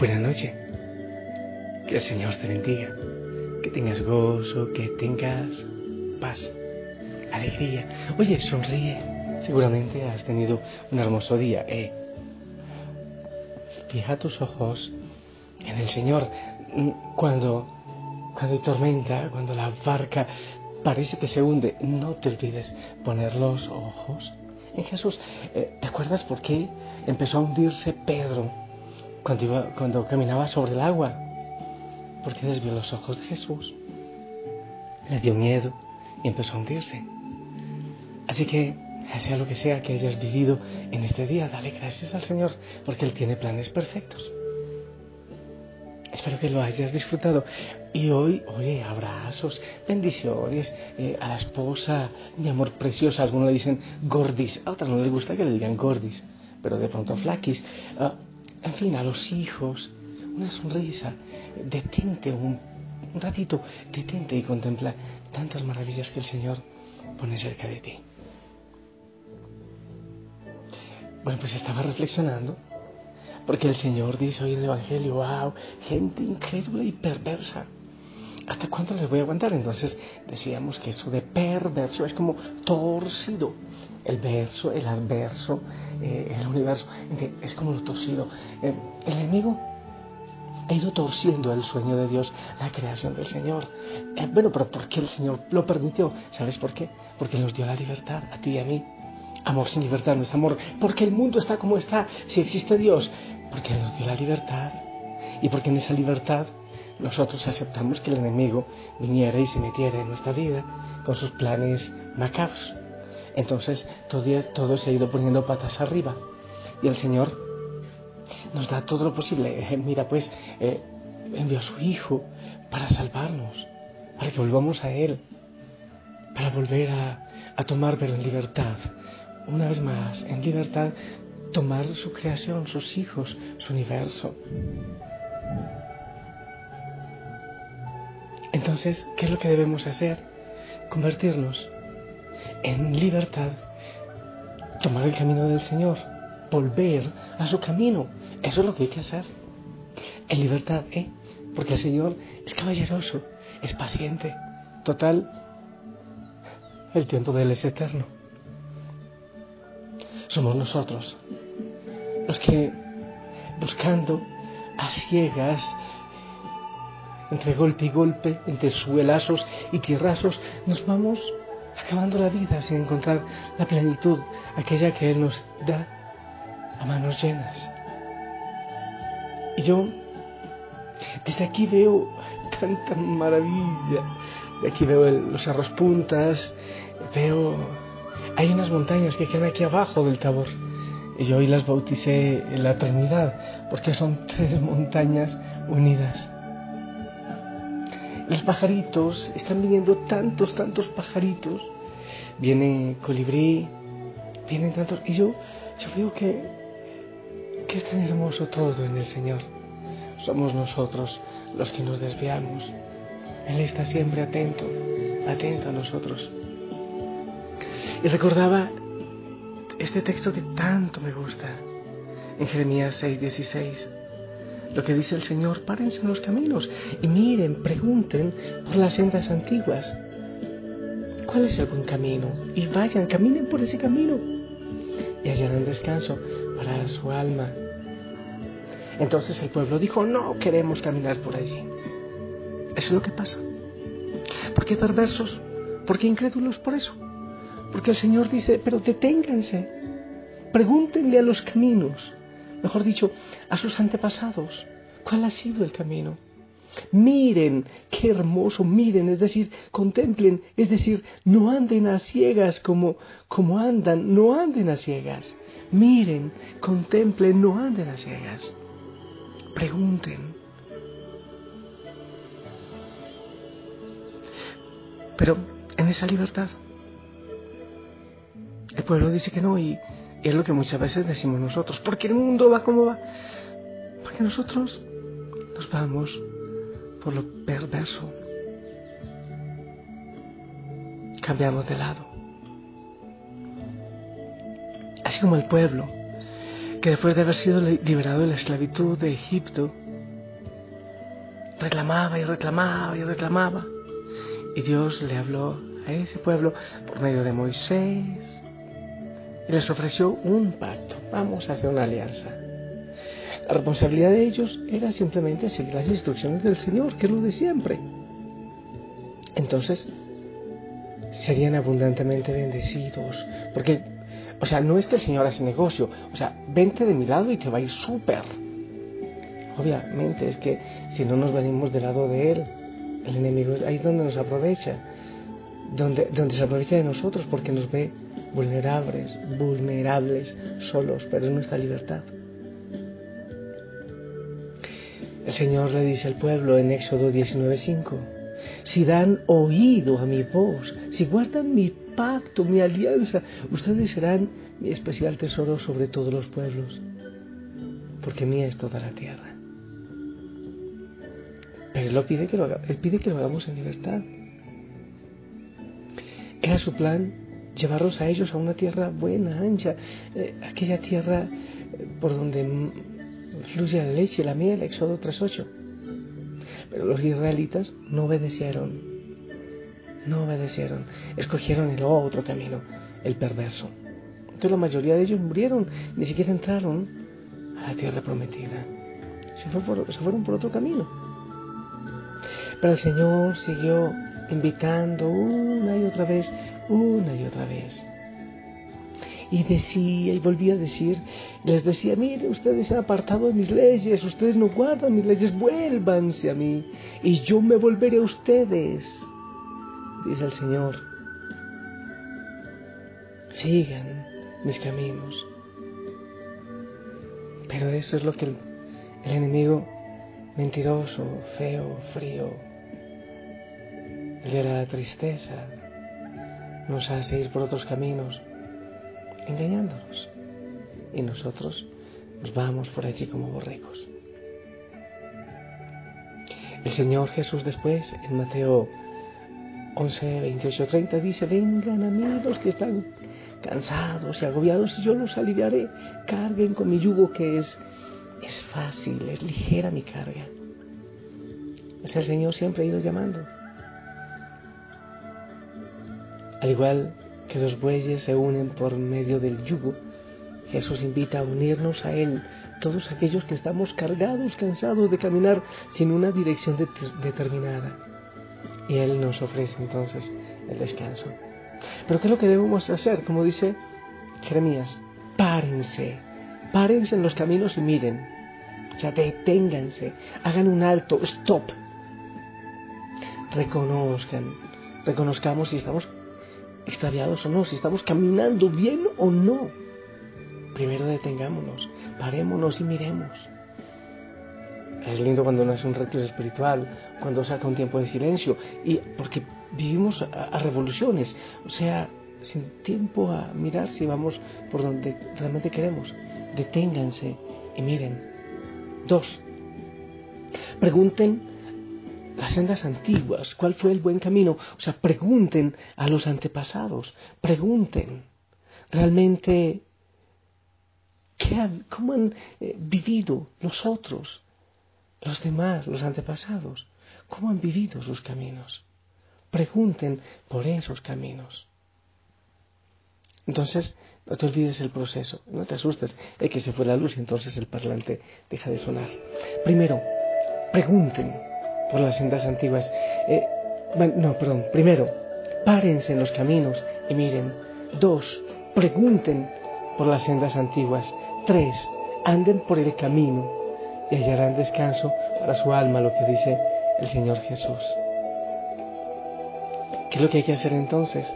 Buenas noches. Que el Señor te bendiga. Que tengas gozo, que tengas paz, alegría. Oye, sonríe. Seguramente has tenido un hermoso día. Eh. Fija tus ojos en el Señor. Cuando, cuando hay tormenta, cuando la barca parece que se hunde, no te olvides poner los ojos en Jesús. Eh, ¿Te acuerdas por qué empezó a hundirse Pedro? Cuando, cuando caminaba sobre el agua, porque desvió los ojos de Jesús. Le dio miedo y empezó a hundirse. Así que, sea lo que sea que hayas vivido en este día, dale gracias al Señor, porque Él tiene planes perfectos. Espero que lo hayas disfrutado. Y hoy, oye, abrazos, bendiciones eh, a la esposa, mi amor preciosa. Algunos le dicen gordis, a otras no les gusta que le digan gordis, pero de pronto flaquis. Ah, en fin, a los hijos, una sonrisa, detente un, ratito, detente y contempla tantas maravillas que el Señor pone cerca de ti. Bueno, pues estaba reflexionando, porque el Señor dice hoy en el Evangelio, wow, gente incrédula y perversa. ¿Hasta cuándo les voy a aguantar? Entonces decíamos que eso de perverso es como torcido el verso, el adverso, eh, el universo, es como lo torcido. Eh, el enemigo ha ido torciendo el sueño de Dios, la creación del Señor. Eh, bueno, pero ¿por qué el Señor lo permitió? ¿Sabes por qué? Porque nos dio la libertad, a ti y a mí. Amor sin libertad no es amor. Porque el mundo está como está, si existe Dios. Porque nos dio la libertad. Y porque en esa libertad nosotros aceptamos que el enemigo viniera y se metiera en nuestra vida con sus planes macabros. Entonces todo, todo se ha ido poniendo patas arriba. Y el Señor nos da todo lo posible. Eh, mira, pues eh, envió a su Hijo para salvarnos, para que volvamos a Él, para volver a, a tomar, pero en libertad. Una vez más, en libertad, tomar su creación, sus hijos, su universo. Entonces, ¿qué es lo que debemos hacer? Convertirnos en libertad, tomar el camino del Señor, volver a su camino. Eso es lo que hay que hacer. En libertad, ¿eh? Porque el Señor es caballeroso, es paciente. Total, el tiempo de Él es eterno. Somos nosotros los que, buscando a ciegas, entre golpe y golpe, entre suelazos y tierrazos, nos vamos acabando la vida sin encontrar la plenitud, aquella que Él nos da a manos llenas. Y yo desde aquí veo tanta maravilla. De aquí veo los arroz puntas, veo... Hay unas montañas que quedan aquí abajo del Tabor. Y yo hoy las bauticé en la Trinidad, porque son tres montañas unidas. Los pajaritos, están viniendo tantos, tantos pajaritos. Viene colibrí, vienen tantos. Y yo, yo veo que, que es tan hermoso todo en el Señor. Somos nosotros los que nos desviamos. Él está siempre atento, atento a nosotros. Y recordaba este texto que tanto me gusta, en Jeremías 6:16 lo que dice el Señor, párense en los caminos y miren, pregunten por las sendas antiguas. ¿Cuál es el buen camino? Y vayan, caminen por ese camino y hallarán descanso para su alma. Entonces el pueblo dijo, no queremos caminar por allí. Eso es lo que pasa. ¿Por qué perversos? ¿Por qué incrédulos por eso? Porque el Señor dice, pero deténganse, pregúntenle a los caminos mejor dicho, a sus antepasados, cuál ha sido el camino. Miren, qué hermoso, miren, es decir, contemplen, es decir, no anden a ciegas como, como andan, no anden a ciegas. Miren, contemplen, no anden a ciegas. Pregunten. Pero en esa libertad, el pueblo dice que no y, es lo que muchas veces decimos nosotros. Porque el mundo va como va. Porque nosotros nos vamos por lo perverso. Cambiamos de lado. Así como el pueblo, que después de haber sido liberado de la esclavitud de Egipto, reclamaba y reclamaba y reclamaba. Y Dios le habló a ese pueblo por medio de Moisés les ofreció un pacto. Vamos a hacer una alianza. La responsabilidad de ellos era simplemente seguir las instrucciones del Señor, que es lo de siempre. Entonces, serían abundantemente bendecidos, porque, o sea, no es que el Señor hace negocio, o sea, vente de mi lado y te va a ir súper. Obviamente es que si no nos venimos del lado de Él, el enemigo es ahí donde nos aprovecha, donde, donde se aprovecha de nosotros porque nos ve vulnerables, vulnerables, solos, pero es nuestra libertad. El Señor le dice al pueblo en Éxodo 19:5, si dan oído a mi voz, si guardan mi pacto, mi alianza, ustedes serán mi especial tesoro sobre todos los pueblos, porque mía es toda la tierra. Pero Él, pide que lo él pide que lo hagamos en libertad. Era su plan llevarlos a ellos a una tierra buena, ancha, eh, aquella tierra eh, por donde fluye la leche, la miel, Éxodo 3.8. Pero los israelitas no obedecieron, no obedecieron, escogieron el otro camino, el perverso. Entonces la mayoría de ellos murieron, ni siquiera entraron a la tierra prometida. Se, se fueron por otro camino. Pero el Señor siguió invitando una y otra vez, una y otra vez y decía y volvía a decir, les decía, mire, ustedes se han apartado de mis leyes, ustedes no guardan mis leyes, vuélvanse a mí y yo me volveré a ustedes, dice el Señor. Sigan mis caminos. Pero eso es lo que el, enemigo mentiroso, feo, frío, el de la tristeza, nos hace ir por otros caminos engañándonos. Y nosotros nos vamos por allí como borregos. El Señor Jesús después, en Mateo 11, 28, 30, dice, vengan a mí los que están cansados y agobiados y yo los aliviaré. Carguen con mi yugo que es, es fácil, es ligera mi carga. Es el Señor siempre ha ido llamando. Al igual que dos bueyes se unen por medio del yugo. Jesús invita a unirnos a Él, todos aquellos que estamos cargados, cansados de caminar sin una dirección determinada. Y Él nos ofrece entonces el descanso. Pero ¿qué es lo que debemos hacer? Como dice Jeremías, párense, párense en los caminos y miren. O sea, deténganse, hagan un alto, stop. Reconozcan, reconozcamos si estamos extraviados o no, si estamos caminando bien o no. Primero detengámonos, parémonos y miremos. Es lindo cuando uno hace un reto espiritual, cuando saca un tiempo de silencio, y porque vivimos a, revoluciones, o sea, sin tiempo a mirar si vamos por donde realmente queremos. Deténganse y miren. Dos, pregunten las sendas antiguas, cuál fue el buen camino. O sea, pregunten a los antepasados, pregunten realmente cómo han eh, vivido los otros, los demás, los antepasados, cómo han vivido sus caminos. Pregunten por esos caminos. Entonces, no te olvides el proceso, no te asustes, es que se fue la luz y entonces el parlante deja de sonar. Primero, pregunten por las sendas antiguas. Eh, no, perdón. Primero, párense en los caminos y miren. Dos, pregunten por las sendas antiguas. Tres, anden por el camino y hallarán descanso para su alma, lo que dice el Señor Jesús. ¿Qué es lo que hay que hacer entonces?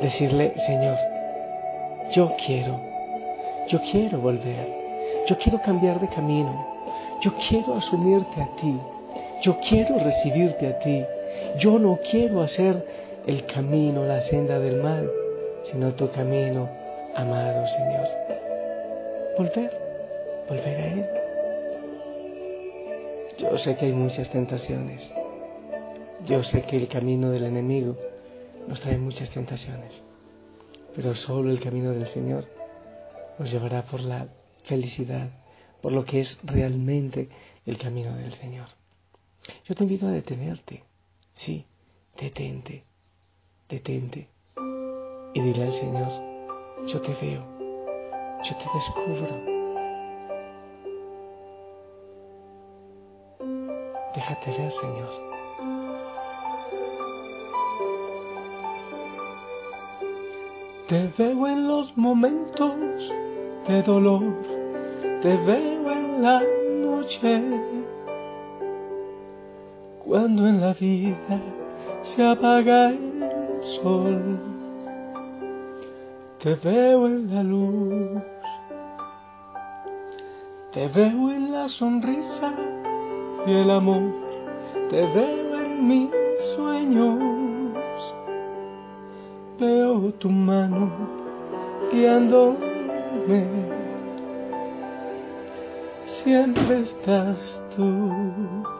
Decirle, Señor, yo quiero, yo quiero volver, yo quiero cambiar de camino, yo quiero asumirte a ti, yo quiero recibirte a ti, yo no quiero hacer el camino, la senda del mal, sino tu camino, amado Señor. Volver, volver a Él. Yo sé que hay muchas tentaciones. Yo sé que el camino del enemigo nos trae muchas tentaciones. Pero solo el camino del Señor nos llevará por la felicidad, por lo que es realmente el camino del Señor. Yo te invito a detenerte. Sí, detente, detente. Y dile al Señor, yo te veo, yo te descubro. Déjate ver, Señor. Te veo en los momentos de dolor, te veo en la noche, cuando en la vida se apaga el sol. Te veo en la luz, te veo en la sonrisa y el amor, te veo en mis sueños, veo tu mano guiándome, siempre estás tú.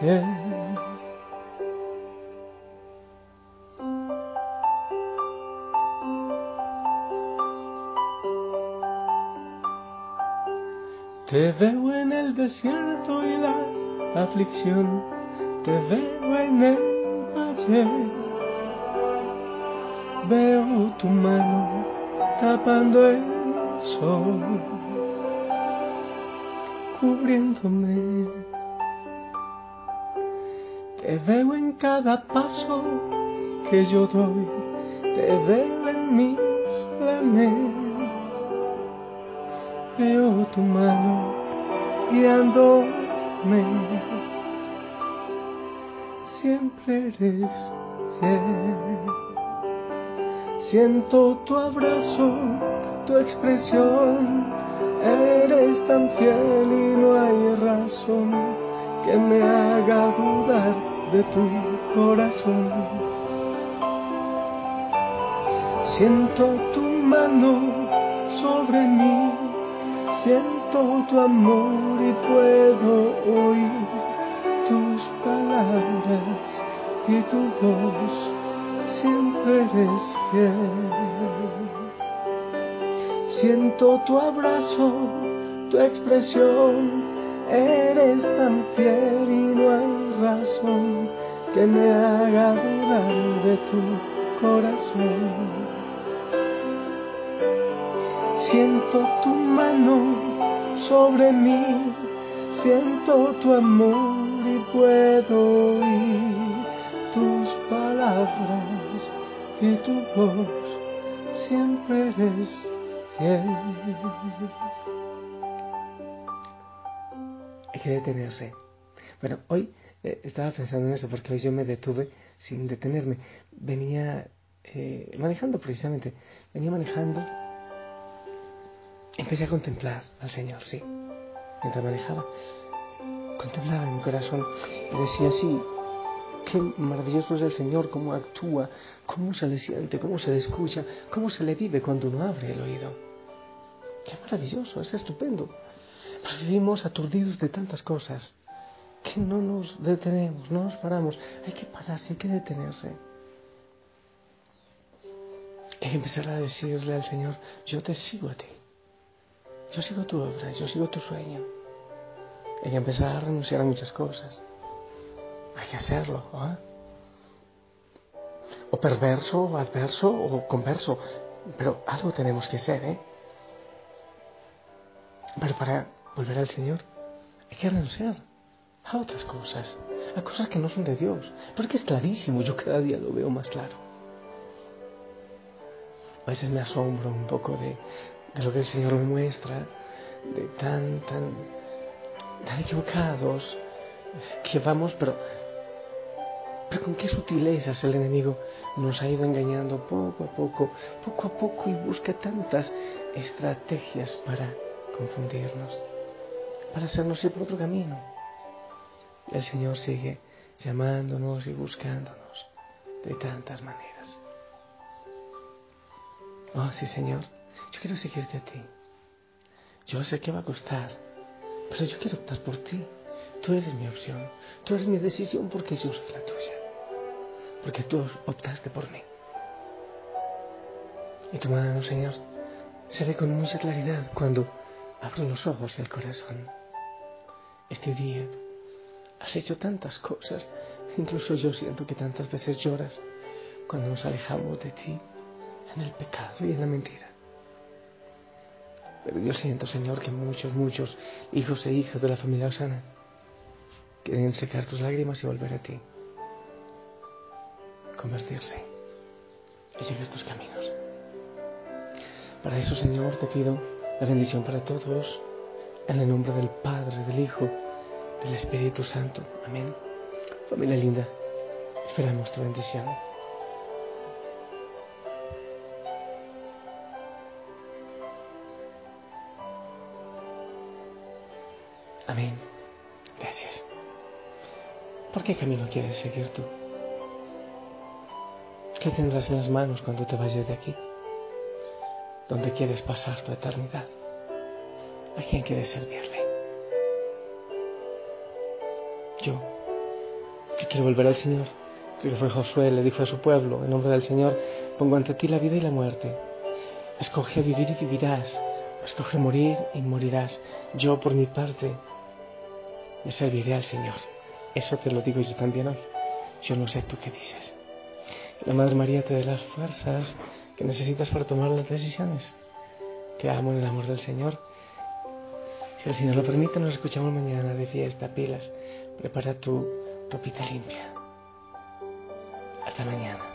Te veo en el desierto y la aflicción te veo en el valle, veo tu mano tapando el sol, cubriéndome. Te veo en cada paso que yo doy, te veo en mis planes, veo tu mano guiándome. Siempre eres fiel. Siento tu abrazo, tu expresión, eres tan fiel y no hay razón que me haga dudar de tu corazón. Siento tu mano sobre mí, siento tu amor y puedo oír tus palabras y tu voz siempre eres fiel. Siento tu abrazo, tu expresión, eres tan fiel y no hay razón que me haga dudar de tu corazón. Siento tu mano sobre mí, siento tu amor y puedo oír tus palabras y tu voz siempre eres fiel. Hay que detenerse. Bueno, hoy eh, estaba pensando en eso porque hoy yo me detuve sin detenerme. Venía eh, manejando precisamente, venía manejando. Empecé a contemplar al Señor, sí, mientras manejaba contemplaba en mi corazón y decía así, qué maravilloso es el Señor, cómo actúa, cómo se le siente, cómo se le escucha, cómo se le vive cuando uno abre el oído. Qué maravilloso, es estupendo. vivimos aturdidos de tantas cosas que no nos detenemos, no nos paramos. Hay que pararse, hay que detenerse. Hay que empezar a decirle al Señor, yo te sigo a ti. Yo sigo tu obra, yo sigo tu sueño. hay que empezar a renunciar a muchas cosas. Hay que hacerlo. ¿ah? O perverso, o adverso, o converso. Pero algo tenemos que hacer, ¿eh? Pero para volver al Señor hay que renunciar a otras cosas, a cosas que no son de Dios. Porque es clarísimo, yo cada día lo veo más claro. A veces me asombro un poco de, de lo que el Señor me muestra, de tan, tan, tan equivocados que vamos, pero, pero con qué sutilezas el enemigo nos ha ido engañando poco a poco, poco a poco y busca tantas estrategias para confundirnos, para hacernos ir por otro camino. El Señor sigue llamándonos y buscándonos de tantas maneras. Oh, sí, Señor, yo quiero seguirte a ti. Yo sé que va a costar, pero yo quiero optar por ti. Tú eres mi opción, tú eres mi decisión porque yo soy la tuya. Porque tú optaste por mí. Y tu mano, Señor, se ve con mucha claridad cuando abro los ojos y el corazón. Este día has hecho tantas cosas, incluso yo siento que tantas veces lloras cuando nos alejamos de ti en el pecado y en la mentira. Pero yo siento, Señor, que muchos, muchos hijos e hijas de la familia Osana quieren secar tus lágrimas y volver a ti. Convertirse y seguir tus caminos. Para eso, Señor, te pido la bendición para todos en el nombre del Padre, del Hijo, del Espíritu Santo. Amén. Familia linda, esperamos tu bendición. Amén. Gracias. ¿Por qué camino quieres seguir tú? ¿Qué tendrás en las manos cuando te vayas de aquí? ¿Dónde quieres pasar tu eternidad? ¿A quién quieres servirle? Yo, que quiero volver al Señor, que fue Josué, le dijo a su pueblo, en nombre del Señor, pongo ante ti la vida y la muerte. Escoge vivir y vivirás, escoge morir y morirás. Yo, por mi parte, me serviré al Señor. Eso te lo digo yo también hoy. Yo no sé tú qué dices. La Madre María te dé las fuerzas que necesitas para tomar las decisiones. Te amo en el amor del Señor. Si el Señor lo permite, nos escuchamos mañana de fiesta, pilas. Prepara tu ropita limpia. Hasta mañana.